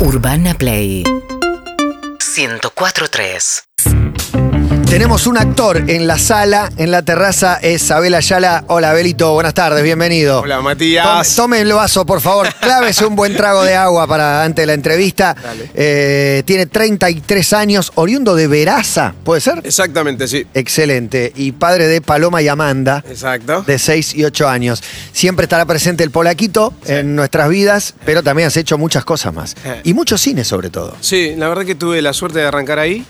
Urbana Play. 104.3 Tenemos un actor en la sala, en la terraza, es Abel Ayala. Hola, Abelito, buenas tardes, bienvenido. Hola, Tome, Matías. tome el vaso, por favor. Clávese un buen trago de agua para antes de la entrevista. Dale. Eh, tiene 33 años, oriundo de Veraza, ¿puede ser? Exactamente, sí. Excelente. Y padre de Paloma y Amanda, Exacto. de 6 y 8 años. Siempre estará presente el polaquito en nuestras vidas, pero también has hecho muchas cosas más. Eh. Y mucho cine, sobre todo. Sí, la verdad que tuve la suerte de arrancar ahí.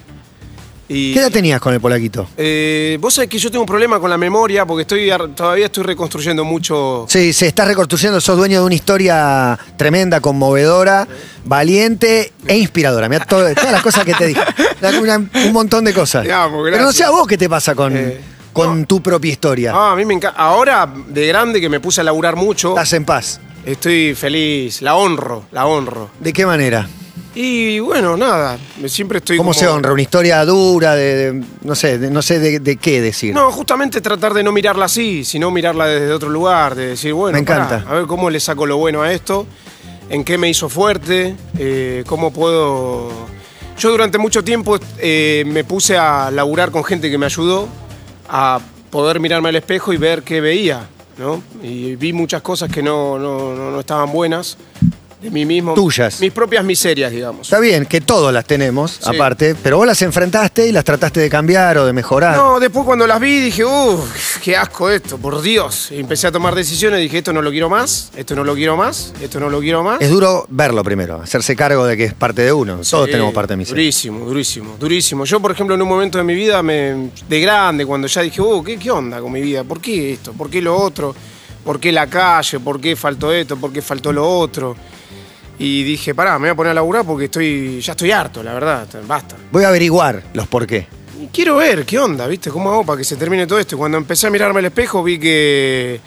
Y, ¿Qué edad tenías con el polaquito? Eh, Vos sabés que yo tengo un problema con la memoria porque estoy todavía estoy reconstruyendo mucho. Sí, se está reconstruyendo, sos dueño de una historia tremenda, conmovedora, valiente e inspiradora. Mira todas las cosas que te dije. Una- un montón de cosas. Pero no sé a vos qué te pasa con, Eh, con tu propia historia. Ah, a mí me encanta. Ahora, de grande, que me puse a laburar mucho, Estás en paz. estoy feliz. La honro, la honro. ¿De qué manera? Y bueno, nada, siempre estoy ¿Cómo como- se honra? ¿Una historia dura de, de- no sé, de- no sé de, de qué decir? No, justamente tratar de no mirarla así, sino mirarla desde otro lugar, de decir, bueno, Me pará, encanta. a ver cómo le saco lo bueno a esto, en qué me hizo fuerte, eh, cómo puedo... Yo durante mucho tiempo eh, me puse a laburar con gente que me ayudó a poder mirarme al espejo y ver qué veía, ¿no? Y vi muchas cosas que no, no, no- no estaban buenas de mí mismo. Tuyas. Mis propias miserias, digamos. Está bien, que todos las tenemos, Sí. aparte, pero vos las enfrentaste y las trataste de cambiar o de mejorar. No, después cuando las vi dije, uff, qué asco esto, por Dios. Y empecé a tomar decisiones, dije, esto no lo quiero más, esto no lo quiero más, esto no lo quiero más. Es duro verlo primero, hacerse cargo de que es parte de uno. Todos Sí, tenemos parte de miseria. Durísimo, durísimo, durísimo. Yo, por ejemplo, en un momento de mi vida, me, de grande, cuando ya dije, uh, ¿qué, ¿qué onda con mi vida? ¿Por qué esto? ¿Por qué lo otro? ¿Por qué la calle? ¿Por qué faltó esto? ¿Por qué faltó lo otro? Y dije, pará, me voy a poner a laburar porque estoy, ya estoy harto, la verdad, basta. Voy a averiguar los por qué. Y quiero ver qué onda, ¿viste? ¿Cómo hago para que se termine todo esto? Y cuando empecé a mirarme al espejo vi que...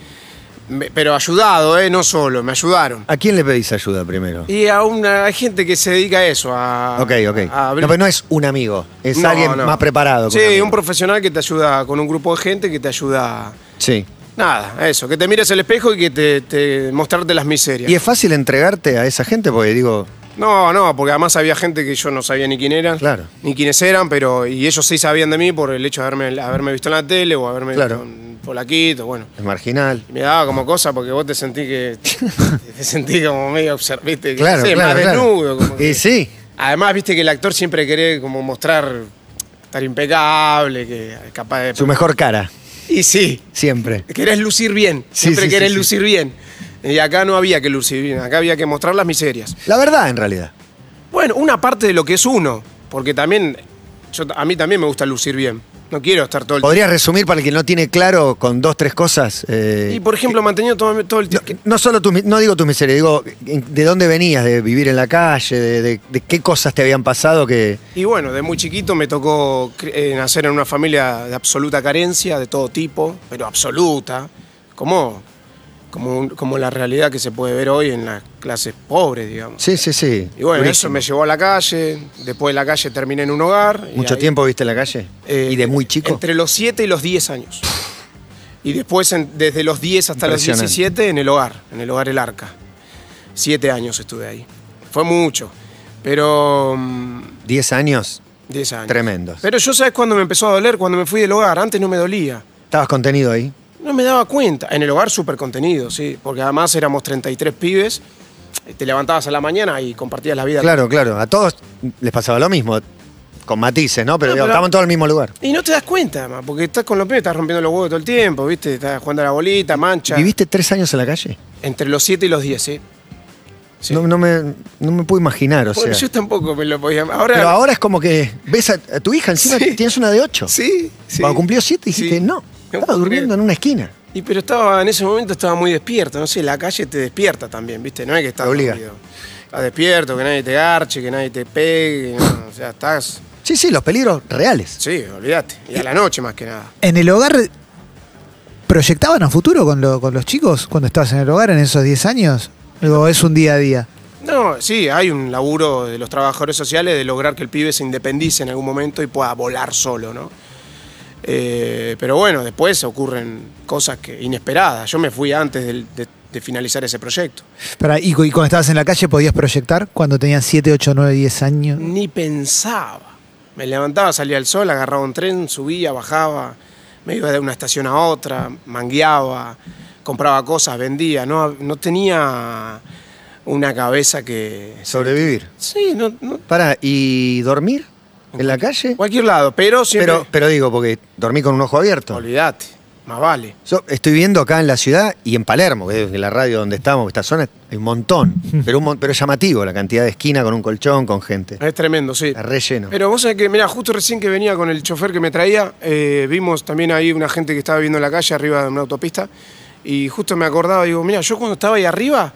pero ayudado, ¿eh? No solo, me ayudaron. ¿A quién le pedís ayuda primero? Y a una, hay gente que se dedica a eso, a... Ok, ok. a No, pero no es un amigo, es No, alguien no. más preparado. Sí, un profesional que te ayuda con un grupo de gente que te ayuda... Sí. Nada, eso, que te mires al espejo y que te, te mostrarte las miserias. ¿Y es fácil entregarte a esa gente? Porque digo, No, no, porque además había gente que yo no sabía ni quién eran, Claro. ni quiénes eran, pero y ellos sí sabían de mí por el hecho de haberme, haberme visto en la tele o haberme Claro. visto en Polaquito, bueno. es marginal. Y me daba como cosa porque vos te sentí que. te sentí como medio observiste. Que, Claro, no sé, claro, más claro. desnudo. como que- Y sí, Además, viste que el actor siempre quiere como mostrar. estar impecable, que es capaz de. su mejor cara, Y sí, siempre. querés lucir bien. Siempre sí, querés sí. lucir bien. Y acá no había que lucir bien, acá había que mostrar las miserias. La verdad, en realidad. Bueno, una parte de lo que es uno, porque también. Yo, a mí también me gusta lucir bien. No quiero estar todo el ¿Podrías resumir para el que no tiene claro con dos, tres cosas? eh, Y por ejemplo, manteniendo todo, todo el no, tiempo. no solo tu, no digo tu miseria, digo de dónde venías, de vivir en la calle, de, de- de qué cosas te habían pasado que. Y bueno, de muy chiquito me tocó eh, nacer en una familia de absoluta carencia, de todo tipo, pero absoluta, como, como, un- como la realidad que se puede ver hoy en las clases pobres, digamos. Sí, sí, sí. Y bueno, durísimo. eso me llevó a la calle, después de la calle terminé en un hogar. ¿Mucho ahí- tiempo viste en la calle? eh, ¿Y de muy chico? Entre los 7 y los 10 años. Y después, en- desde los 10 hasta los Impresionante. 17, en el hogar, en el hogar El Arca. Siete años estuve ahí. Fue mucho, pero... mm, ¿10 años? 10 años. Tremendos. Pero yo, ¿sabes cuándo me empezó a doler? Cuando me fui del hogar. Antes no me dolía. ¿Estabas contenido ahí? No me daba cuenta. En el hogar súper contenido, sí. Porque además éramos 33 pibes. Te levantabas a la mañana y compartías la vida. Claro, claro. A todos les pasaba lo mismo. Con matices, ¿no? Pero, No, pero- estaban todos en el mismo lugar. Y no te das cuenta, además, porque estás con los pibes, estás rompiendo los huevos todo el tiempo, ¿viste? Estás jugando a la bolita, mancha. ¿Viviste tres años en la calle? Entre los 7 y los 10, ¿sí? Sí. No, no me, no me puedo imaginar, o Bueno, sea. yo tampoco me lo podía... Ahora... Pero ahora es como que ves a, a tu hija, encima Sí. tienes una de ocho. Sí, sí. Cuando cumplió siete dijiste, Sí. No estaba durmiendo en una esquina. Y pero estaba, en ese momento estaba muy despierto, no sé, la calle te despierta también, ¿viste? No es que estás obliga. dormido. Estás despierto, que nadie te garche, que nadie te pegue, no, o sea, estás... Sí, sí, los peligros reales. Sí, olvídate. Y a la noche más que nada. ¿En el hogar proyectaban a futuro con, lo- con los chicos cuando estabas en el hogar en esos 10 años? ¿O es un día a día? No, sí, hay un laburo de los trabajadores sociales de lograr que el pibe se independice en algún momento y pueda volar solo, ¿no? Eh, pero bueno, después ocurren cosas que inesperadas. Yo me fui antes de, de finalizar ese proyecto. Y, cu- y cuando estabas en la calle podías proyectar cuando tenías 7, 8, 9, 10 años. Ni pensaba. Me levantaba, salía el sol, agarraba un tren, subía, bajaba, me iba de una estación a otra, mangueaba, compraba cosas, vendía. No, no tenía una cabeza que... Sobrevivir. Sí, no, no- Para, ¿y dormir? ¿En la calle? cualquier lado, pero siempre... Pero, pero digo, porque dormí con un ojo abierto. Olvídate, más vale. Yo estoy viendo acá en la ciudad y en Palermo, que es la radio donde estamos, esta zona, hay un montón. Pero, un mon- pero es llamativo la cantidad de esquina con un colchón, con gente. Es tremendo, sí. Está relleno. Pero vos sabés que, mira, justo recién que venía con el chofer que me traía, eh, vimos también ahí una gente que estaba viendo en la calle arriba de una autopista y justo me acordaba, digo, mira, yo cuando estaba ahí arriba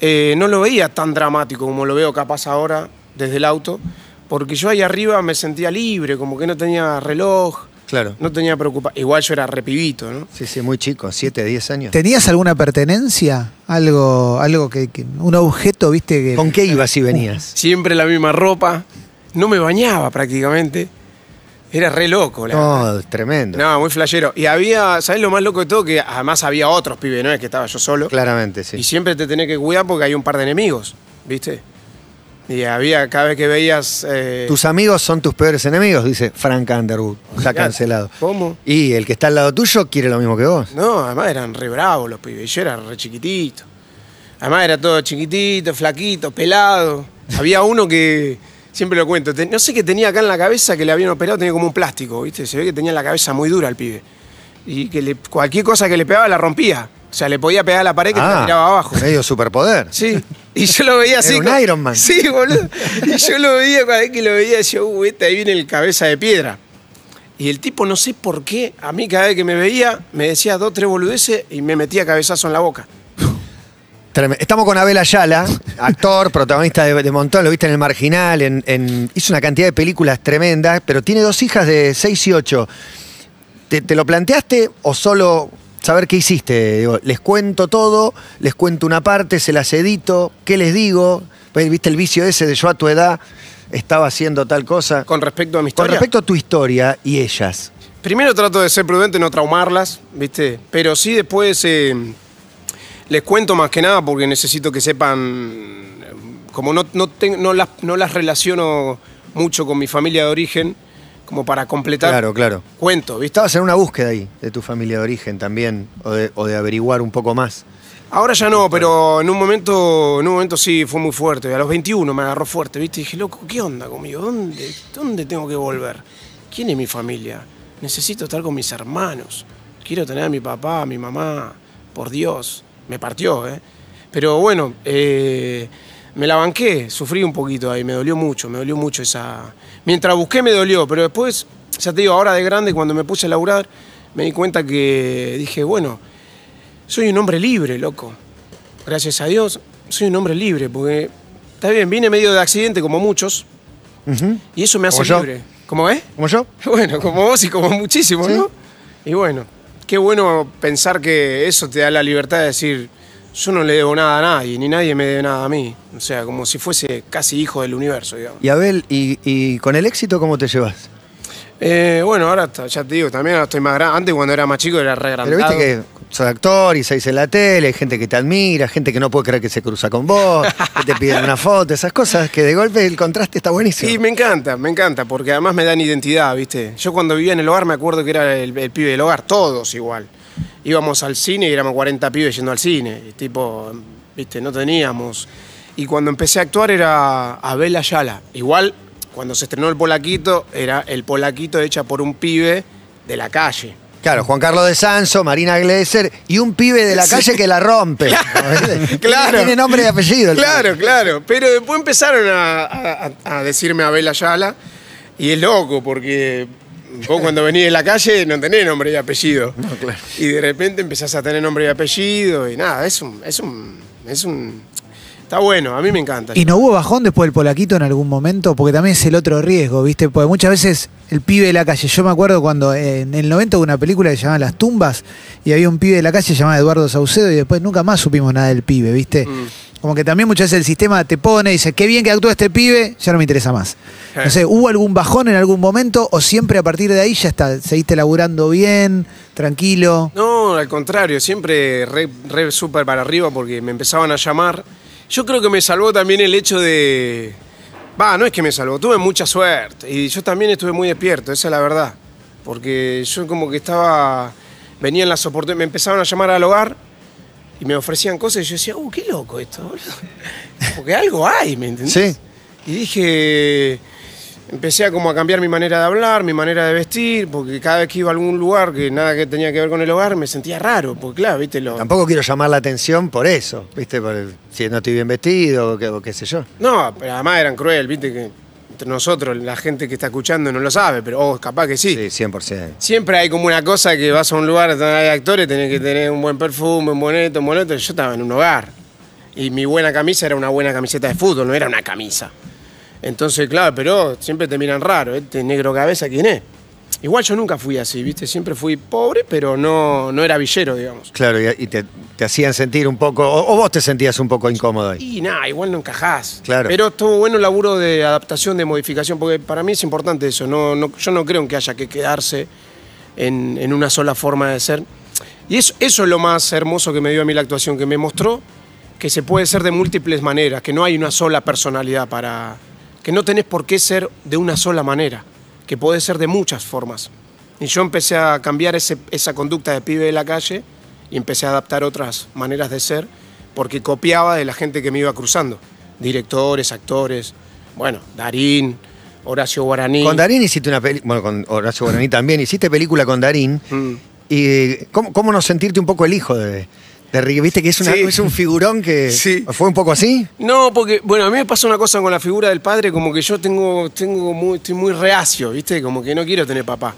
eh, no lo veía tan dramático como lo veo capaz ahora desde el auto, porque yo ahí arriba me sentía libre, como que no tenía reloj, Claro. no tenía preocupación. Igual yo era repibito, ¿no? Sí, sí, muy chico, 7, 10 años. ¿Tenías alguna pertenencia? Algo, algo que, que- un objeto, viste, que. ¿Con qué ibas si venías? Siempre la misma ropa, no me bañaba prácticamente. Era re loco, la verdad. No, es tremendo. No, muy flashero. Y había, ¿sabes lo más loco de todo? Que además había otros pibes, no es que estaba yo solo. Claramente, sí. Y siempre te tenés que cuidar porque hay un par de enemigos, ¿viste? Y había, cada vez que veías. eh, Tus amigos son tus peores enemigos, dice Frank Underwood. Está cancelado. ¿Cómo? Y el que está al lado tuyo quiere lo mismo que vos. No, además eran re bravos los pibes. Yo era re chiquitito. Además era todo chiquitito, flaquito, pelado. Había uno que, siempre lo cuento, te- no sé qué tenía acá en la cabeza que le habían operado, tenía como un plástico, ¿viste? Se ve que tenía la cabeza muy dura el pibe. Y que le- cualquier cosa que le pegaba la rompía. O sea, le podía pegar a la pared que te la tiraba abajo. medio superpoder. Sí. Y yo lo veía así. Era un Iron Man. Sí, boludo. Y yo lo veía, cada vez que lo veía, decía, uh, este ahí viene el cabeza de piedra. Y el tipo, no sé por qué, a mí cada vez que me veía, me decía dos, tres boludeces y me metía cabezazo en la boca. Estamos con Abel Ayala, actor, protagonista de, de montón, lo viste en El Marginal, en, en- hizo una cantidad de películas tremendas, pero tiene dos hijas de 6 y 8. ¿Te, te lo planteaste o solo saber qué hiciste? Digo, les cuento todo, les cuento una parte, se las edito, ¿qué les digo? ¿Viste el vicio ese de yo a tu edad estaba haciendo tal cosa? Con respecto a mi Con historia. respecto a tu historia y ellas. Primero trato de ser prudente, no traumarlas, ¿viste? Pero sí después eh, les cuento más que nada porque necesito que sepan, como no, no, no, las, no las relaciono mucho con mi familia de origen, como para completar, Claro, claro. cuento, ¿viste? Estabas en una búsqueda ahí de tu familia de origen también, o de, o de averiguar un poco más. Ahora ya no, pero en un momento, en un momento sí fue muy fuerte. A los 21 me agarró fuerte, ¿viste? Y dije, loco, ¿qué onda conmigo? ¿Dónde, ¿Dónde tengo que volver? ¿Quién es mi familia? Necesito estar con mis hermanos. Quiero tener a mi papá, a mi mamá. Por Dios. Me partió, ¿eh? Pero bueno, eh, me la banqué, sufrí un poquito ahí, me dolió mucho, me dolió mucho esa... Mientras busqué me dolió, pero después, ya te digo, ahora de grande, cuando me puse a laburar, me di cuenta que dije, bueno, soy un hombre libre, loco. Gracias a Dios, soy un hombre libre, porque está bien, vine medio de accidente como muchos, y eso me hace Como yo. libre. ¿Cómo es? ¿Como yo? Bueno, como vos y como muchísimos, Sí. ¿no? Y bueno, qué bueno pensar que eso te da la libertad de decir, yo no le debo nada a nadie, ni nadie me debe nada a mí. O sea, como si fuese casi hijo del universo, digamos. Y Abel, ¿y, y con el éxito cómo te llevas? Eh, bueno, ahora ya te digo, también ahora estoy más grande. Antes cuando era más chico era re Pero viste que sos actor y salís en la tele, hay gente que te admira, gente que no puede creer que se cruza con vos, que te piden una foto, esas cosas que de golpe el contraste está buenísimo. Sí, me encanta, me encanta, porque además me dan identidad, ¿viste? Yo cuando vivía en el hogar me acuerdo que era el, el pibe del hogar, todos igual. Íbamos al cine y éramos 40 pibes yendo al cine, y tipo, ¿viste? No teníamos. Y cuando empecé a actuar era Abel Ayala. Igual, cuando se estrenó el Polaquito, era el Polaquito hecha por un pibe de la calle. Claro, Juan Carlos de Sanso, Marina Gleiser y un pibe de la calle que la rompe. Claro. Tiene nombre y apellido. el Claro, claro. Pero después empezaron a, a- a decirme Abel Ayala. Y es loco, porque vos cuando venís de la calle no tenés nombre y apellido. claro. Y de repente empezás a tener nombre y apellido y nada, es un. Es un, es un Está bueno, a mí me encanta. ¿Y no hubo bajón después del polaquito en algún momento? Porque también es el otro riesgo, ¿viste? Porque muchas veces el pibe de la calle, yo me acuerdo cuando en el 90 hubo una película que se llamaba Las Tumbas y había un pibe de la calle llamado Eduardo Saucedo y después nunca más supimos nada del pibe, ¿viste? Mm. Como que también muchas veces el sistema te pone y dice, qué bien que actúa este pibe, ya no me interesa más. No sé, ¿hubo algún bajón en algún momento o siempre a partir de ahí ya está, seguiste laburando bien, tranquilo? No, al contrario, siempre re, re súper para arriba porque me empezaban a llamar. Yo creo que me salvó también el hecho de. Va, no es que me salvó, tuve mucha suerte. Y yo también estuve muy despierto, esa es la verdad. Porque yo como que estaba. Venían las oportunidades, me empezaban a llamar al hogar y me ofrecían cosas y yo decía, uh, qué loco esto, boludo. Porque algo hay, ¿me entendés? Sí. Y dije, empecé a como a cambiar mi manera de hablar, mi manera de vestir, porque cada vez que iba a algún lugar que nada que tenía que ver con el hogar me sentía raro, porque claro, viste lo... Tampoco quiero llamar la atención por eso, ¿viste? Por el- si no estoy bien vestido o qué, o qué sé yo. No, pero además eran cruel, viste que nosotros, la gente que está escuchando no lo sabe, pero oh, capaz que sí. Sí, 100%. Siempre hay como una cosa que vas a un lugar donde hay actores, tenés que tener un buen perfume, un buen esto, un buen otro. Yo estaba en un hogar. Y mi buena camisa era una buena camiseta de fútbol, no era una camisa. Entonces, claro, pero siempre te miran raro, este negro cabeza, ¿quién es? Igual yo nunca fui así, ¿viste? Siempre fui pobre, pero no, no era villero, digamos. Claro, y, y te, te hacían sentir un poco, o, o vos te sentías un poco incómodo ahí. Y nada, igual no encajás. Claro. Pero estuvo bueno el laburo de adaptación, de modificación, porque para mí es importante eso. No, no- yo no creo en que haya que quedarse en, en una sola forma de ser. Y eso, eso es lo más hermoso que me dio a mí la actuación, que me mostró que se puede ser de múltiples maneras, que no hay una sola personalidad para. que no tenés por qué ser de una sola manera, que puede ser de muchas formas. Y yo empecé a cambiar ese- esa conducta de pibe de la calle y empecé a adaptar otras maneras de ser, porque copiaba de la gente que me iba cruzando. Directores, actores, bueno, Darín, Horacio Guaraní. Con Darín hiciste una película, bueno, con Horacio Guaraní también, hiciste película con Darín. Mm. ¿Y cómo, cómo no sentirte un poco el hijo de, de Ricky? ¿Viste que es, una- Sí. es un figurón que Sí. fue un poco así? No, porque, bueno, a mí me pasa una cosa con la figura del padre, como que yo tengo, tengo muy, estoy muy reacio, ¿viste? Como que no quiero tener papá.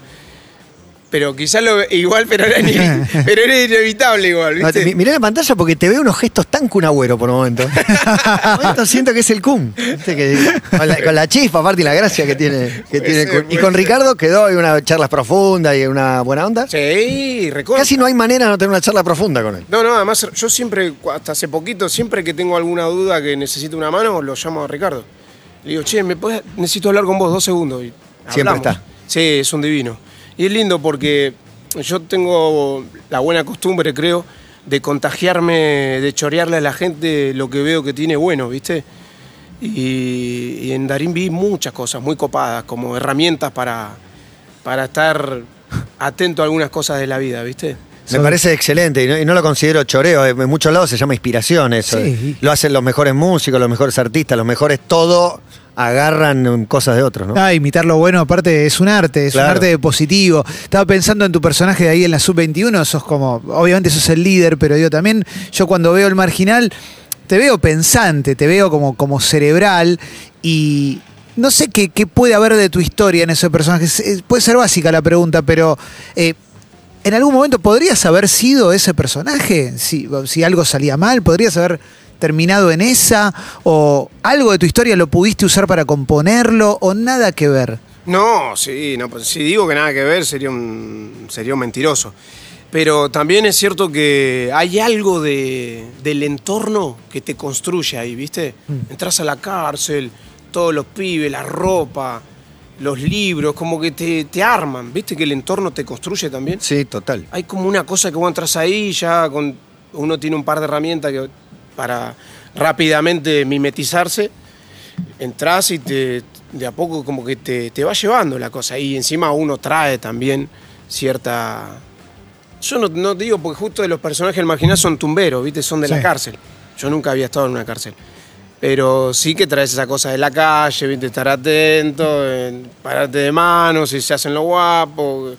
Pero quizás lo igual, pero era, ine- pero era inevitable igual, ¿viste? mi- mirá la pantalla porque te veo unos gestos tan cunagüero por momentos. por momentos siento que es el. Que- con, la, con la chispa, aparte y la gracia que tiene, que tiene el Kun. Y con ser. Ricardo quedó hay una charla profunda y una buena onda. Sí, recuerdo. Casi no hay manera de no tener una charla profunda con él. No, no, además yo siempre, hasta hace poquito, siempre que tengo alguna duda que necesito una mano, lo llamo a Ricardo. Le digo, che, ¿me podés- necesito hablar con vos dos segundos. Y Siempre está. Sí, es un divino. Y es lindo porque yo tengo la buena costumbre, creo, de contagiarme, de chorearle a la gente lo que veo que tiene bueno, ¿viste? Y, y en Darín vi muchas cosas muy copadas, como herramientas para, para estar atento a algunas cosas de la vida, ¿viste? Me parece excelente y no, y no lo considero choreo. En muchos lados se llama inspiración eso. Sí. Lo hacen los mejores músicos, los mejores artistas, los mejores todo agarran cosas de otros, ¿no? Ah, imitar lo bueno, aparte, es un arte, es Claro. un arte positivo. Estaba pensando en tu personaje de ahí en la sub-21, sos como, obviamente sos el líder, pero digo, también yo cuando veo el marginal, te veo pensante, te veo como, como cerebral y no sé qué, qué puede haber de tu historia en ese personaje. Puede ser básica la pregunta, pero eh, ¿en algún momento podrías haber sido ese personaje? Si, si algo salía mal, ¿podrías haber terminado en esa? ¿O algo de tu historia lo pudiste usar para componerlo? ¿O nada que ver? No, sí, no, pues si digo que nada que ver sería un, sería un mentiroso. Pero también es cierto que hay algo de, del entorno que te construye ahí, ¿viste? Entras a la cárcel, todos los pibes, la ropa, los libros, como que te, te arman, ¿viste? Que el entorno te construye también. Sí, total. Hay como una cosa que vos entras ahí ya con uno tiene un par de herramientas que, para rápidamente mimetizarse. Entrás y te, de a poco como que te, te va llevando la cosa. Y encima uno trae también cierta... Yo no, no digo porque justo de los personajes del marginal son tumberos, ¿viste? Son de la cárcel. Yo nunca había estado en una cárcel. Pero sí que traes esa cosa de la calle, ¿viste? Estar atento, en pararte de manos, si se hacen lo guapo,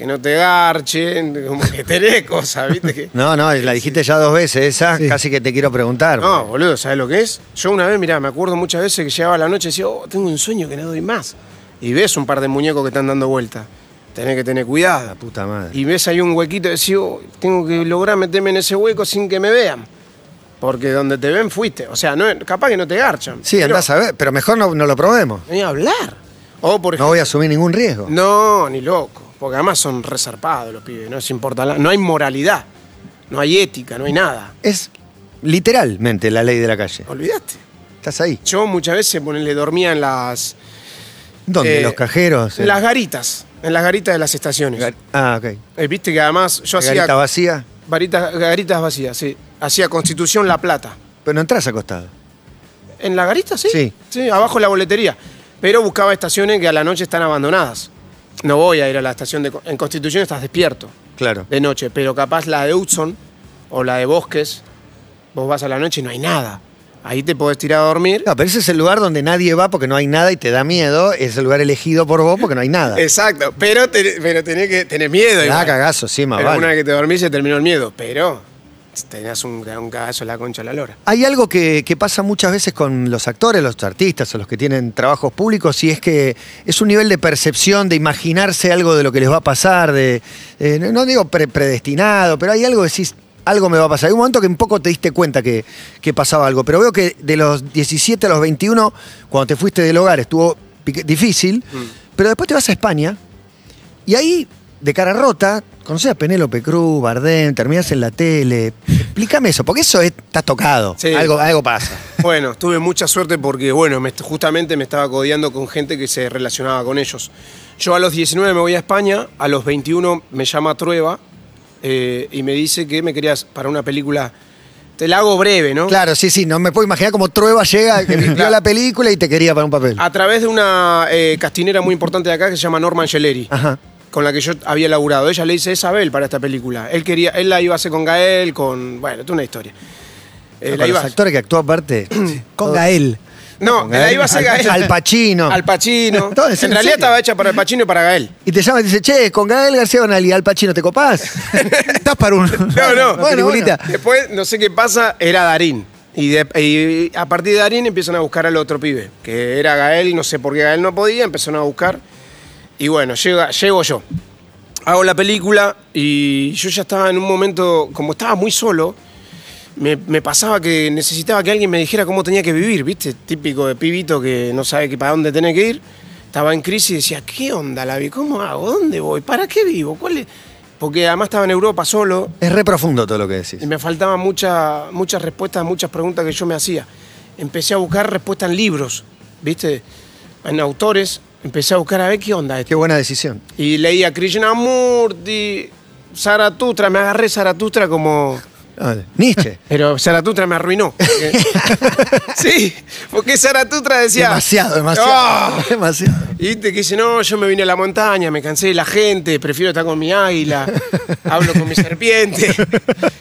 que no te garchen, como que tenés cosas, ¿viste? Que- No, no, la dijiste ya dos veces, esa Sí. casi que te quiero preguntar. No, boludo, ¿sabes lo que es? Yo una vez, mirá, me acuerdo muchas veces que llegaba la noche y decía, oh, tengo un sueño que no doy más. Y ves un par de muñecos que están dando vuelta. Tenés que tener cuidado. La puta madre. Y ves ahí un huequito y decís, oh, tengo que lograr meterme en ese hueco sin que me vean. Porque donde te ven fuiste. O sea, no, capaz que no te garchan. Sí, pero andás a ver, pero mejor no, no lo probemos. Ni hablar. O por No ejemplo. voy a asumir ningún riesgo. No, ni loco. Porque además son resarpados los pibes. No les importa. la- no hay moralidad. No hay ética, no hay nada. Es literalmente la ley de la calle. Olvidaste. Estás ahí. Yo muchas veces ponele, dormía en las. ¿Dónde? eh, ¿Los cajeros? En las garitas. En las garitas de las estaciones. Gar- Ah, ok. Eh, Viste que además yo hacía. Garita vacía, Varitas, garitas vacías, sí. Hacía Constitución La Plata. pero no entras acostado. ¿En la garita, sí? Sí. Sí, abajo de la boletería. Pero buscaba estaciones que a la noche están abandonadas. No voy a ir a la estación de... En Constitución estás despierto Claro. de noche, pero capaz la de Hudson o la de Bosques, vos vas a la noche y no hay nada. Ahí te podés tirar a dormir. No, pero ese es el lugar donde nadie va porque no hay nada y te da miedo. Es el lugar elegido por vos porque no hay nada. Exacto, pero, pero tenés que tener miedo. Igual. cagazo, sí, más Pero vale. una vez que te dormís se terminó el miedo, pero tenías un, un cagazo en la concha de la lora. Hay algo que, que pasa muchas veces con los actores, los artistas o los que tienen trabajos públicos y es que es un nivel de percepción, de imaginarse algo de lo que les va a pasar, de, eh, no- no digo pre- predestinado, pero hay algo que decís, algo me va a pasar. Hay un momento que un poco te diste cuenta que, que pasaba algo, pero veo que de los 17 a los 21, cuando te fuiste del hogar, estuvo difícil, pero después te vas a España y ahí, de cara rota, conoces a Penélope Cruz, Bardem, terminás en la tele. Explícame eso, porque eso es- está tocado. Sí. Algo, algo pasa. Bueno, tuve mucha suerte porque, bueno, me- justamente me estaba codeando con gente que se relacionaba con ellos. Yo a los 19 me voy a España, a los 21 me llama Trueba eh, y me dice que me querías para una película. Te la hago breve, ¿no? Claro, sí, sí, no me puedo imaginar cómo Trueba llega, que vio la película y te quería para un papel. A través de una eh, castinera muy importante de acá que se llama Norma Angeleri, Ajá. Con la que yo había laburado. Ella le dice Isabel para esta película. Él quería, él la iba a hacer con Gael, con. Bueno, es una historia. Eh, la Con iba los a- actores que actúa aparte. Con Gael. No, Con la iba a hacer Gael. Al Pacino. Al Pacino. Todo es en en realidad serio. estaba hecha para el Pacino y para Gael. Y te llama y dice, che, con Gael García Bernal y Al Pacino, ¿te copás? Estás para un, No, no. una peliculita. Después, no sé qué pasa, era Darín. Y, de- y a partir de Darín empiezan a buscar al otro pibe, que era Gael, y no sé por qué Gael no podía, empezaron a buscar. Y bueno, llega, llego yo. Hago la película y yo ya estaba en un momento, como estaba muy solo, me, me pasaba que necesitaba que alguien me dijera cómo tenía que vivir, ¿viste? Típico de pibito que no sabe que para dónde tiene que ir. Estaba en crisis y decía, ¿qué onda la vi? ¿Cómo hago? ¿Dónde voy? ¿Para qué vivo? ¿Cuál es? Porque además estaba en Europa solo, es re profundo todo lo que decís. y me faltaban mucha- muchas respuestas muchas preguntas que yo me hacía. Empecé a buscar respuestas en libros, ¿viste? En autores. Empecé a buscar a ver qué onda Qué esto. buena decisión. Y leía Krishnamurti, Zaratustra. Me agarré Zaratustra como... Ah, Nietzsche. Pero Zaratustra me arruinó. sí, porque Zaratustra decía... demasiado, demasiado. "Ah". Demasiado. Y que dice, no, yo me vine a la montaña, me cansé de la gente, prefiero estar con mi águila, hablo con mi serpiente.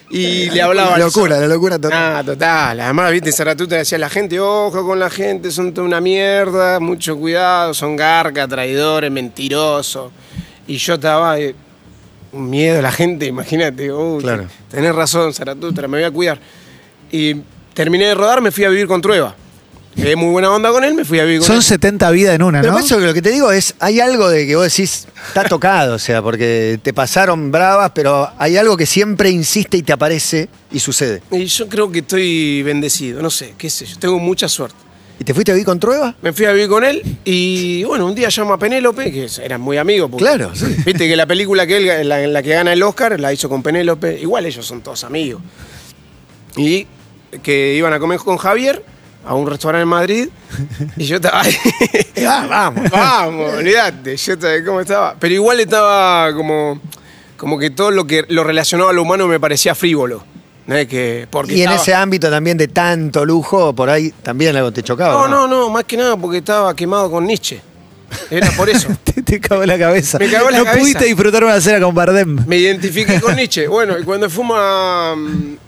Y le hablaba al Locura, sol. la locura total. Ah, total. Además, viste, Zaratustra decía la gente, ojo con la gente, son toda una mierda, mucho cuidado, son garca, traidores, mentirosos. Y yo estaba, eh, un miedo a la gente, imagínate. uy, Claro. Tenés razón, Zaratustra, me voy a cuidar. Y terminé de rodar, me fui a vivir con Trueba. Quedé muy buena onda con él, me fui a vivir con Son él. 70 vidas en una, Pero ¿no? lo que te digo es, hay algo de que vos decís, está tocado, o sea, porque te pasaron bravas, pero hay algo que siempre insiste y te aparece y sucede. Y yo creo que estoy bendecido, no sé, qué sé yo, tengo mucha suerte. ¿Y te fuiste a vivir con Trueba? Me fui a vivir con él y bueno, un día llamo a Penélope, que eran muy amigos. porque- Claro, sí. Viste que la película que él, la, en la que gana el Oscar, la hizo con Penélope. Igual ellos son todos amigos. Y que iban a comer con Javier a un restaurante en Madrid y yo estaba ahí. Ah, vamos. Vamos, olvídate, yo estaba, ¿cómo estaba? Pero igual estaba como, como que todo lo que lo relacionado a lo humano me parecía frívolo. ¿No? es Que, porque Y en estaba- ese ámbito también de tanto lujo, por ahí también algo te chocaba. No, no, no, más que nada porque estaba quemado con Nietzsche. Era por eso. Te, te cagó la cabeza. Me cagó la no cabeza. pudiste disfrutar una cena con Bardem. Me identifiqué con Nietzsche. Bueno, y cuando fuimos a,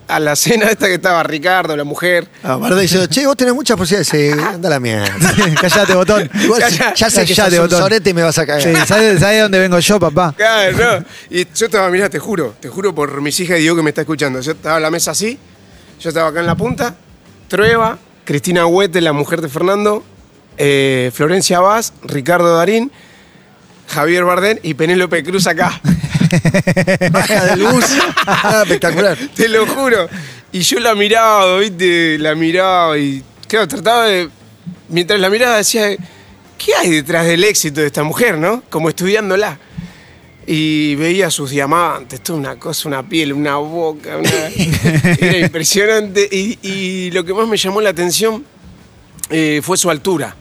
a la cena esta que estaba Ricardo, la mujer. Ah, Barda dice, che, vos tenés muchas posibilidades. Sí, anda la mierda. Callate, botón. Igual, Calla- ya sé que callate, sos un botón. sorete y me vas a cagar. Sí, ¿sabes, sabes de dónde vengo yo, papá? Claro, no. Y yo estaba, mirá, te juro, te juro por mis hijas y Dios que me está escuchando. Yo estaba en la mesa así, yo estaba acá en la punta, Trueba, Cristina Huete, la mujer de Fernando, eh, Florencia Vaz, Ricardo Darín, Javier Bardén y Penélope Cruz acá. Baja del bus. Ah, espectacular. Te lo juro. Y yo la miraba, ¿viste? La miraba y, claro, trataba de. Mientras la miraba decía, ¿qué hay detrás del éxito de esta mujer, no? Como estudiándola. Y veía sus diamantes, toda una cosa, una piel, una boca, una- era impresionante. Y, y lo que más me llamó la atención eh, fue su altura.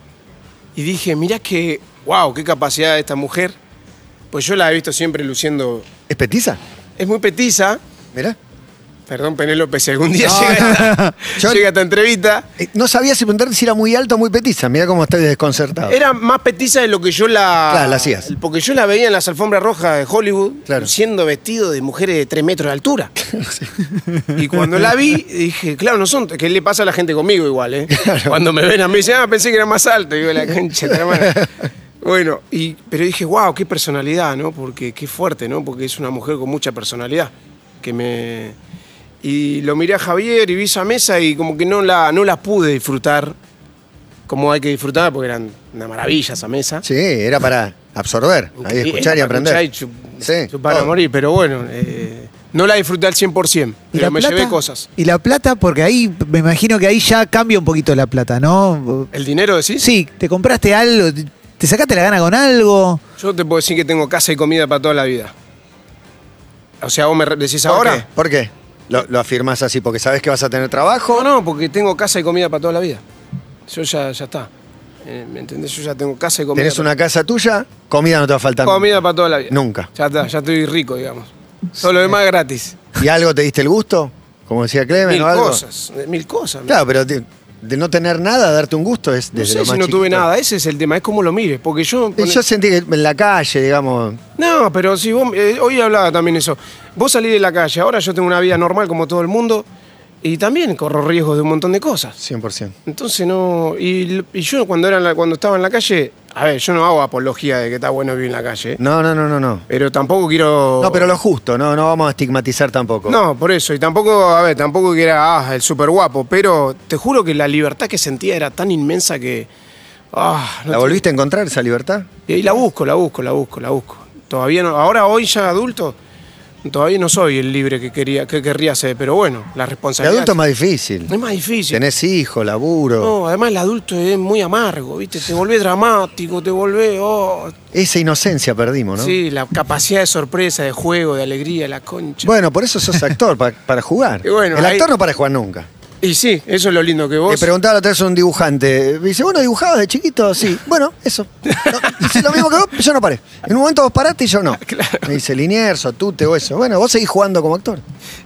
Y dije, mirá que, wow, qué capacidad de esta mujer. Pues yo la he visto siempre luciendo. ¿Es petiza? Es muy petiza. Mirá. Perdón, Penélope, si algún día No, llega, esta, Yo- llega esta entrevista. Eh, No sabía si preguntarte si era muy alta o muy petiza. Mirá cómo estoy desconcertado. Era más petiza de lo que yo la. Claro, la hacías. Porque yo la veía en las alfombras rojas de Hollywood, Claro. siendo vestido de mujeres de 3 metros de altura. Y cuando la vi, dije, claro, no son. ¿Qué le pasa a la gente conmigo igual, eh? Cuando me ven a mí, dicen, ah, pensé que era más alto. Digo, la cancha, de la madre". Bueno, y, pero dije, wow, qué personalidad, ¿no? Porque qué fuerte, ¿no? Porque es una mujer con mucha personalidad. Que me. Y lo miré a Javier y vi esa mesa y como que no la, no la pude disfrutar como hay que disfrutar, porque eran una maravilla esa mesa. Sí, era para absorber, ahí escuchar y aprender. escuchar y chu- Sí, chupar a morir, pero bueno, eh, no la disfruté al 100%, ¿Y pero me plata? llevé cosas. Y la plata, porque ahí me imagino que ahí ya cambia un poquito la plata, ¿no? ¿El dinero decís? Sí, te compraste algo, te- te sacaste la gana con algo. Yo te puedo decir que tengo casa y comida para toda la vida. O sea, vos me decís ¿Por ahora. qué? ¿Por qué? Lo, lo afirmás así porque sabes que vas a tener trabajo. No, no, porque tengo casa y comida para toda la vida. Yo ya, ya está. Eh, ¿Me entendés? Yo ya tengo casa y comida. Tenés una casa tuya, comida no te va a faltar. comida para toda la vida. Nunca. Ya está, ya estoy rico, digamos. Todo lo demás gratis. ¿Y algo te diste el gusto? Como decía Clemen Mil o algo. cosas, mil cosas. Claro, pero de no tener nada, darte un gusto es No desde sé lo si más no tuve chiquito. nada, ese es el tema, es como lo mires, porque yo... Y Yo sentí que en la calle, digamos, No, pero si vos... eh, hoy hablaba también eso. Vos salís de la calle, ahora yo tengo una vida normal como todo el mundo y también corro riesgos de un montón de cosas. 100%. Entonces no... Y, y yo cuando, era en la- cuando estaba en la calle, a ver, yo no hago apología de que está bueno vivir en la calle. No, no, no, no, no. pero tampoco quiero... No, pero lo justo, no, no vamos a estigmatizar tampoco. No, por eso. Y tampoco, a ver, tampoco que era ah, el súper guapo, pero te juro que la libertad que sentía era tan inmensa que... Ah, no ¿La te- volviste a encontrar esa libertad? Y la busco, la busco, la busco, la busco. Todavía no, ahora hoy ya adulto, todavía no soy el libre que quería, que querría ser, pero bueno, la El responsabilidad. adulto es más difícil. es más difícil. Tenés hijos, laburo. No, además el adulto es muy amargo, ¿viste? Te volvés dramático, te volvés, oh, Esa inocencia perdimos, ¿no? sí, la capacidad de sorpresa, de juego, de alegría, la concha. Bueno, por eso sos actor, pa- para jugar. Y bueno, el ahí- actor no para jugar nunca. Y sí, eso es lo lindo que Le vos. preguntaba la otra vez a un dibujante. Me dice, bueno, dibujabas de chiquito, sí. Bueno, eso. No, hice lo mismo que vos, yo no paré. En un momento vos paraste y yo no. Claro. Me dice Liniers o Tute o eso. Bueno, vos seguís jugando como actor.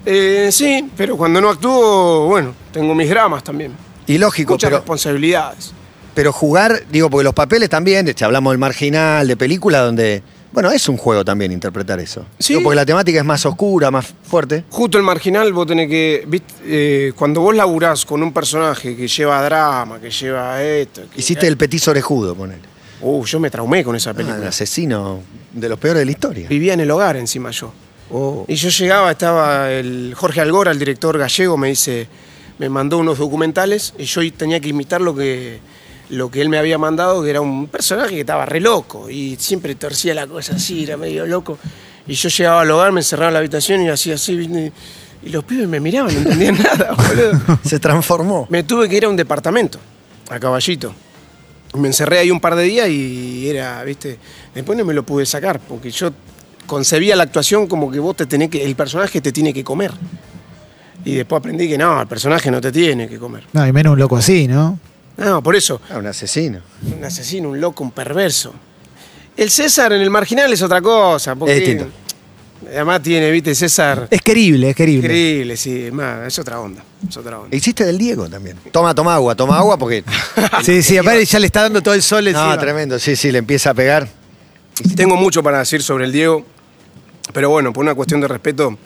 Eh, sí, pero cuando no actúo, bueno, tengo mis dramas también. Y lógico, Muchas pero, responsabilidades. pero jugar, digo, porque los papeles también, este, hablamos del marginal, de película, donde, bueno, es un juego también interpretar eso. Sí. Digo, porque la temática es más oscura, más fuerte. Justo el marginal, vos tenés que. viste, eh, cuando vos laburás con un personaje que lleva drama, que lleva esto. que- Hiciste el petiso orejudo, ponele. Uh, yo me traumé con esa Ah, película. el asesino de los peores de la historia. Vivía en el hogar encima yo. Oh. Y yo llegaba, estaba el Jorge Algora, el director gallego, me dice, me mandó unos documentales y yo tenía que imitar lo que, lo que él me había mandado, que era un personaje que estaba re loco y siempre torcía la cosa así, era medio loco. Y yo llegaba al hogar, me encerraba en la habitación y hacía así, ¿viste? y los pibes me miraban, no entendían nada, boludo. Se transformó. Me tuve que ir a un departamento, a Caballito. Me encerré ahí un par de días y era, viste, después no me lo pude sacar, porque yo concebía la actuación como que vos te tenés que, el personaje te tiene que comer. Y después aprendí que no, el personaje no te tiene que comer. No, y menos un loco así, ¿no? No, por eso, Ah, un asesino. un asesino, un loco, un perverso. El César en el marginal es otra cosa, porque Es distinto. además tiene, viste, César Es querible, es querible. increíble, sí, más, es otra onda, es otra onda. Hiciste del Diego también. Toma, toma agua, toma agua porque. Sí, sí, aparte ya le está dando todo el sol encima. No, tremendo, sí, sí, le empieza a pegar. Tengo mucho para decir sobre el Diego, pero bueno, por una cuestión de respeto,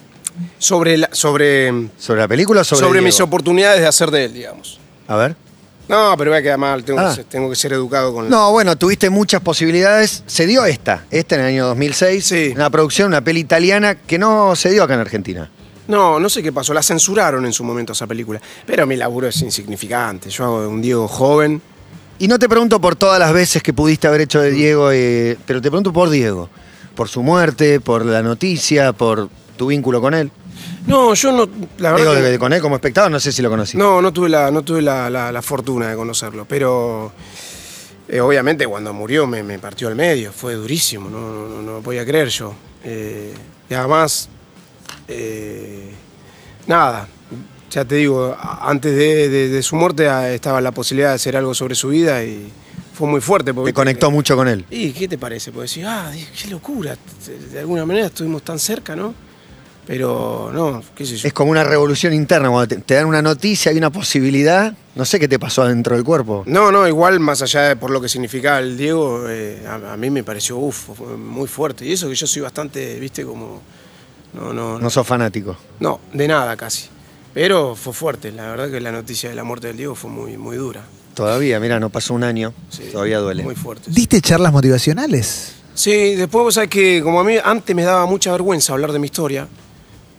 sobre, la- sobre, ¿Sobre la película o sobre, sobre, Diego? mis oportunidades de hacer de él, digamos. A ver. No, pero voy a quedar mal, tengo, Ah. que, ser, tengo que ser educado con No, bueno, tuviste muchas posibilidades. Se dio esta, esta en el año 2006. Sí. Una producción, una peli italiana que no se dio acá en Argentina. No, no sé qué pasó, la censuraron en su momento esa película, pero mi laburo es insignificante, yo hago de un Diego joven. Y no te pregunto por todas las veces que pudiste haber hecho de Diego, eh, pero te pregunto por Diego. Por su muerte, por la noticia, por tu vínculo con él. No, yo no. La verdad. Digo, que- de- con él como espectador, no sé si lo conocí. no, no tuve la, no tuve la, la- la fortuna de conocerlo, pero eh, obviamente cuando murió me, me partió al medio, fue durísimo, no, no, no, no podía creer yo. Eh, y además, eh, nada, ya te digo, antes de, de- de su muerte ah, estaba la posibilidad de hacer algo sobre su vida y fue muy fuerte. Porque Te conectó mucho con él. ¿Y qué te parece? Porque decís, ah, qué locura, de alguna manera estuvimos tan cerca, ¿no? Pero no, qué sé yo. Es como una revolución interna. Cuando te, te dan una noticia, hay una posibilidad. No sé qué te pasó adentro del cuerpo. No, no, igual más allá de por lo que significaba el Diego, eh, a, a mí me pareció uf, fue muy fuerte. Y eso que yo soy bastante, viste, como. No, no, No no, sos fanático. no, de nada casi. Pero fue fuerte, la verdad que la noticia de la muerte del Diego fue muy, muy dura. Todavía, mira, no pasó un año. Sí, Todavía duele. Muy fuerte. ¿Diste charlas motivacionales? Sí, después vos sabés que como a mí antes me daba mucha vergüenza hablar de mi historia,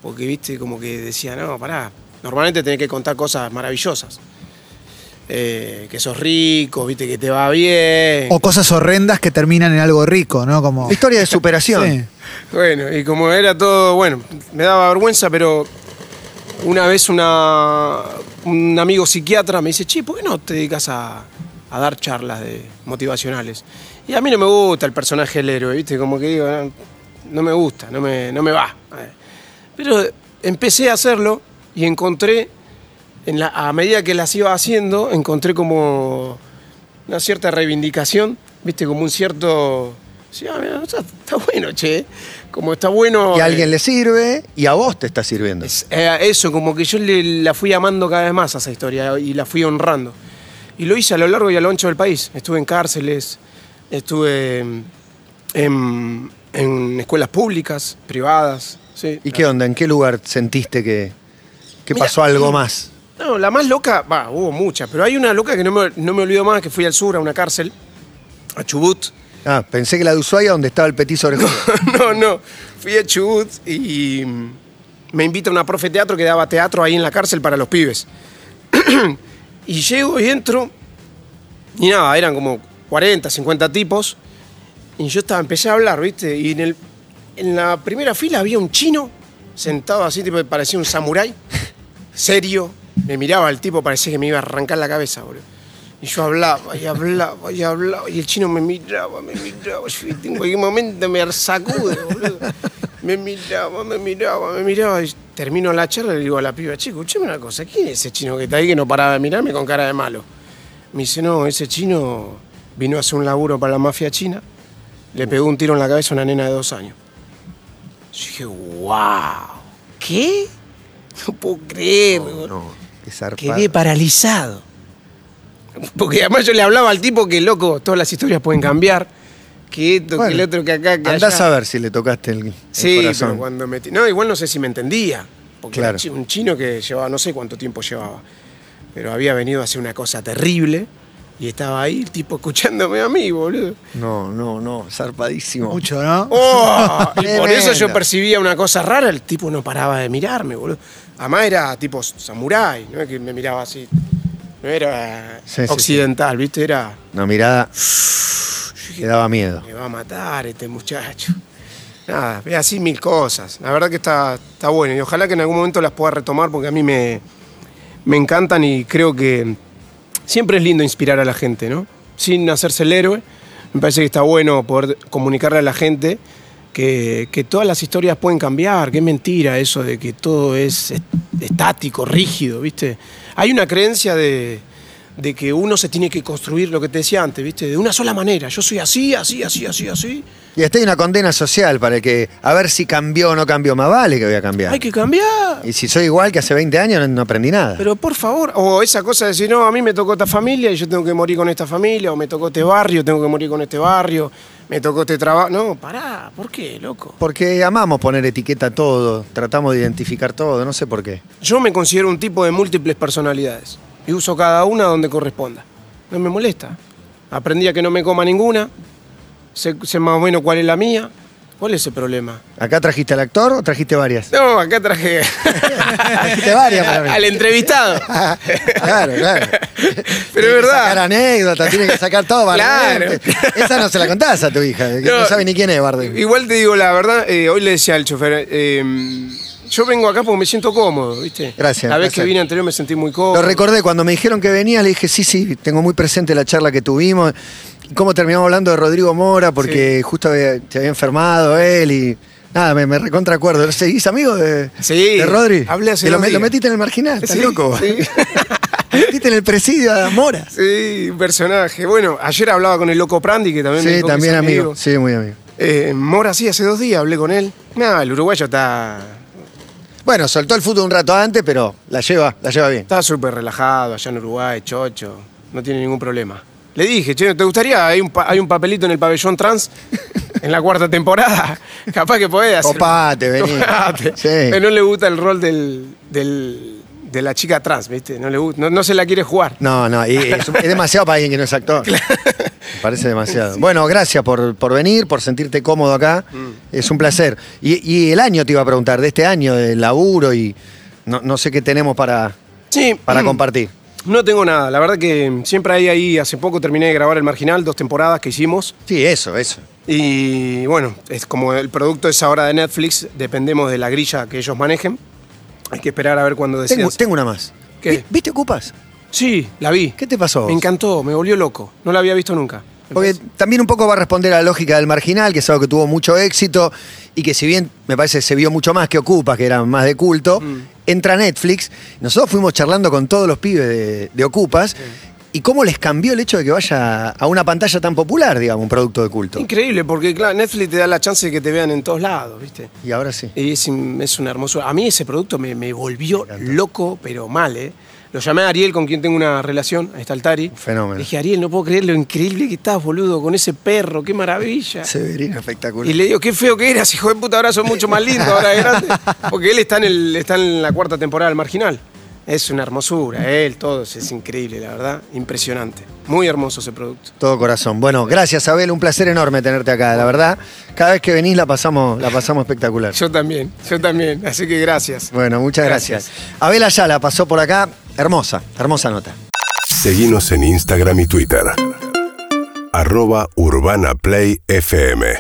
porque viste, como que decía, no, pará, normalmente tenés que contar cosas maravillosas. Eh, que sos rico, viste, que te va bien. O cosas horrendas que terminan en algo rico, ¿no? Como. Historia de superación. Sí. Bueno, y como era todo, bueno, me daba vergüenza, pero una vez una, un amigo psiquiatra me dice, che, ¿por qué no te dedicas a, a dar charlas de, motivacionales? Y a mí no me gusta el personaje del héroe, ¿viste? Como que digo, no, no me gusta, no me, no me va. Pero empecé a hacerlo y encontré, en la, a medida que las iba haciendo, encontré como una cierta reivindicación, ¿viste? Como un cierto... Sí, ah, mira, está, está bueno, che. Como está bueno... Y a eh, alguien le sirve y a vos te está sirviendo. es- eh, eso, como que yo le- la fui amando cada vez más a esa historia y la fui honrando. Y lo hice a lo largo y a lo ancho del país. Estuve en cárceles, estuve en escuelas públicas, privadas. Sí. ¿Y qué onda? ¿En qué lugar sentiste que, que pasó algo más? No, la más loca, va, hubo muchas, pero hay una loca que no me, no me olvido más, que fui al sur, a una cárcel, a Chubut. Ah, pensé que la de Ushuaia donde estaba el petit orejón. no, no, fui a Chubut y mm, me invita una profe de teatro que daba teatro ahí en la cárcel para los pibes. y llego y entro y nada, eran como 40, 50 tipos y yo estaba, empecé a hablar, ¿viste? Y en, el, en la primera fila había un chino sentado así, tipo, parecía un samurái, serio, me miraba el tipo, parecía que me iba a arrancar la cabeza, boludo. Y yo hablaba y hablaba y hablaba y el chino me miraba, me miraba. Yo en cualquier momento me sacude, boludo. Me miraba, me miraba, me miraba. Y termino la charla y le digo a la piba, chico, escúchame una cosa, ¿quién es ese chino que está ahí que no paraba de mirarme con cara de malo? Me dice, no, ese chino vino a hacer un laburo para la mafia china, le pegó un tiro en la cabeza a una nena de dos años. Yo dije, wow, ¿qué? No puedo creer. No, qué zarpado. Quedé paralizado. Porque además yo le hablaba al tipo que, loco, todas las historias pueden cambiar. Que esto, Bueno, que el otro, que acá, que Andás allá. a ver si le tocaste el, el Sí, corazón. pero cuando me... No, igual no sé si me entendía. Porque Claro. era un chino que llevaba, no sé cuánto tiempo llevaba. Pero había venido a hacer una cosa terrible. Y estaba ahí el tipo escuchándome a mí, boludo. No, no, no, zarpadísimo. Mucho, ¿no? ¡Oh! y por eso yo percibía una cosa rara, el tipo no paraba de mirarme, boludo. Además era tipo samurái, no es que me miraba así. No era Sí, sí, occidental, ¿viste? Era. Una mirada que daba miedo. Me va a matar este muchacho. Nada, ve así mil cosas. La verdad que está, está bueno. Y ojalá que en algún momento las pueda retomar porque a mí me, me encantan y creo que siempre es lindo inspirar a la gente, ¿no? Sin hacerse el héroe. Me parece que está bueno poder comunicarle a la gente que, que todas las historias pueden cambiar, que es mentira eso de que todo es est- estático, rígido, ¿viste? Hay una creencia de, de que uno se tiene que construir lo que te decía antes, ¿viste? De una sola manera. Yo soy así, así, así, así, así. Y hasta hay una condena social para el que, a ver si cambió o no cambió, más vale que voy a cambiar. Hay que cambiar. Y si soy igual que hace 20 años, no, no aprendí nada. Pero por favor, o esa cosa de decir, no, a mí me tocó esta familia y yo tengo que morir con esta familia, o me tocó este barrio, tengo que morir con este barrio, me tocó este trabajo. No, pará, ¿por qué, loco? Porque amamos poner etiqueta a todo, tratamos de identificar todo, no sé por qué. Yo me considero un tipo de múltiples personalidades y uso cada una donde corresponda. No me molesta. Aprendí a que no me coma ninguna, sé, sé más o menos cuál es la mía, ¿Cuál es el problema? ¿Acá trajiste al actor o trajiste varias? No, acá traje Trajiste varias para mí. al entrevistado. claro, claro. Pero Tiene es verdad. Sacar anécdotas, tiene que sacar todo. Claro. Bardem. Esa no se la contás a tu hija, que no, No. sabe ni quién es Bardem. Igual te digo la verdad, eh, hoy le decía al chofer, eh, yo vengo acá porque me siento cómodo, ¿viste? Gracias, La vez gracias. que vine anterior me sentí muy cómodo. Lo recordé cuando me dijeron que venía, le dije, sí, sí, tengo muy presente la charla que tuvimos. Cómo terminamos hablando de Rodrigo Mora, porque justo había- se había enfermado él y. Nada, me, me recontra acuerdo. ¿Seguís amigo de, Sí, de Rodri? hablé hace Que lo, me- lo metiste en el marginal, estás Sí, loco. sí. Metiste en el presidio a Mora. Sí, un personaje. Bueno, ayer hablaba con el loco Prandi, que también me Sí, dijo que también es amigo. Sí, muy amigo. Eh, Mora, sí, hace dos días hablé con él. Nada, el uruguayo está Bueno, soltó el fútbol un rato antes, pero la lleva, la lleva bien. está súper relajado allá en Uruguay, chocho. No tiene ningún problema. Le dije, che, ¿te gustaría? Hay un, pa- hay un papelito en el pabellón trans en la cuarta temporada. Capaz que podés hacer. Copate, vení. Copate. Sí. Pero no le gusta el rol del, del- de la chica trans, ¿viste? No, le gusta, no, no se la quiere jugar. No, no, y es, es demasiado para alguien que no es actor. Parece demasiado. Bueno, gracias por, por venir, por sentirte cómodo acá. Mm. Es un placer. Y, y el año te iba a preguntar, de este año, de laburo y no, no sé qué tenemos para, Sí. para mm, compartir. No tengo nada. La verdad que siempre hay ahí, hace poco terminé de grabar El Marginal, dos temporadas que hicimos. Sí, eso, eso. Y bueno, es como el producto es ahora de Netflix, dependemos de la grilla que ellos manejen. Hay que esperar a ver cuándo decidan. Tengo, tengo una más. ¿Viste Ocupas? Sí, la vi. ¿Qué te pasó? Me encantó, me volvió loco. No la había visto nunca. Porque también un poco va a responder a la lógica del marginal, que es algo que tuvo mucho éxito y que si bien me parece se vio mucho más que Ocupas, que era más de culto, Mm. entra Netflix. Nosotros fuimos charlando con todos los pibes de, de Ocupas y cómo les cambió el hecho de que vaya a una pantalla tan popular, digamos, un producto de culto. Increíble, porque claro, Netflix te da la chance de que te vean en todos lados, ¿viste? Y ahora sí. Y es, es una hermosura. A mí ese producto me, me volvió loco, pero mal, ¿eh? Lo llamé a Ariel, con quien tengo una relación, ahí está el Tari. fenómeno. Le dije, Ariel, no puedo creer lo increíble que estás, boludo, con ese perro, qué maravilla. Severino, espectacular. Y le digo, qué feo que eras, hijo de puta, ahora sos mucho más lindo, ahora de grande. Porque él está en, el, está en la cuarta temporada del Marginal. Es una hermosura, él, todo, es increíble, la verdad, impresionante. Muy hermoso ese producto. Todo corazón. Bueno, gracias Abel, un placer enorme tenerte acá, la verdad. Cada vez que venís la pasamos, la pasamos espectacular. Yo también, yo también, así que gracias. Bueno, muchas gracias. Gracias. Abel Ayala pasó por acá, hermosa, hermosa nota. Seguinos en Instagram y Twitter. Arroba Urbana Play FM.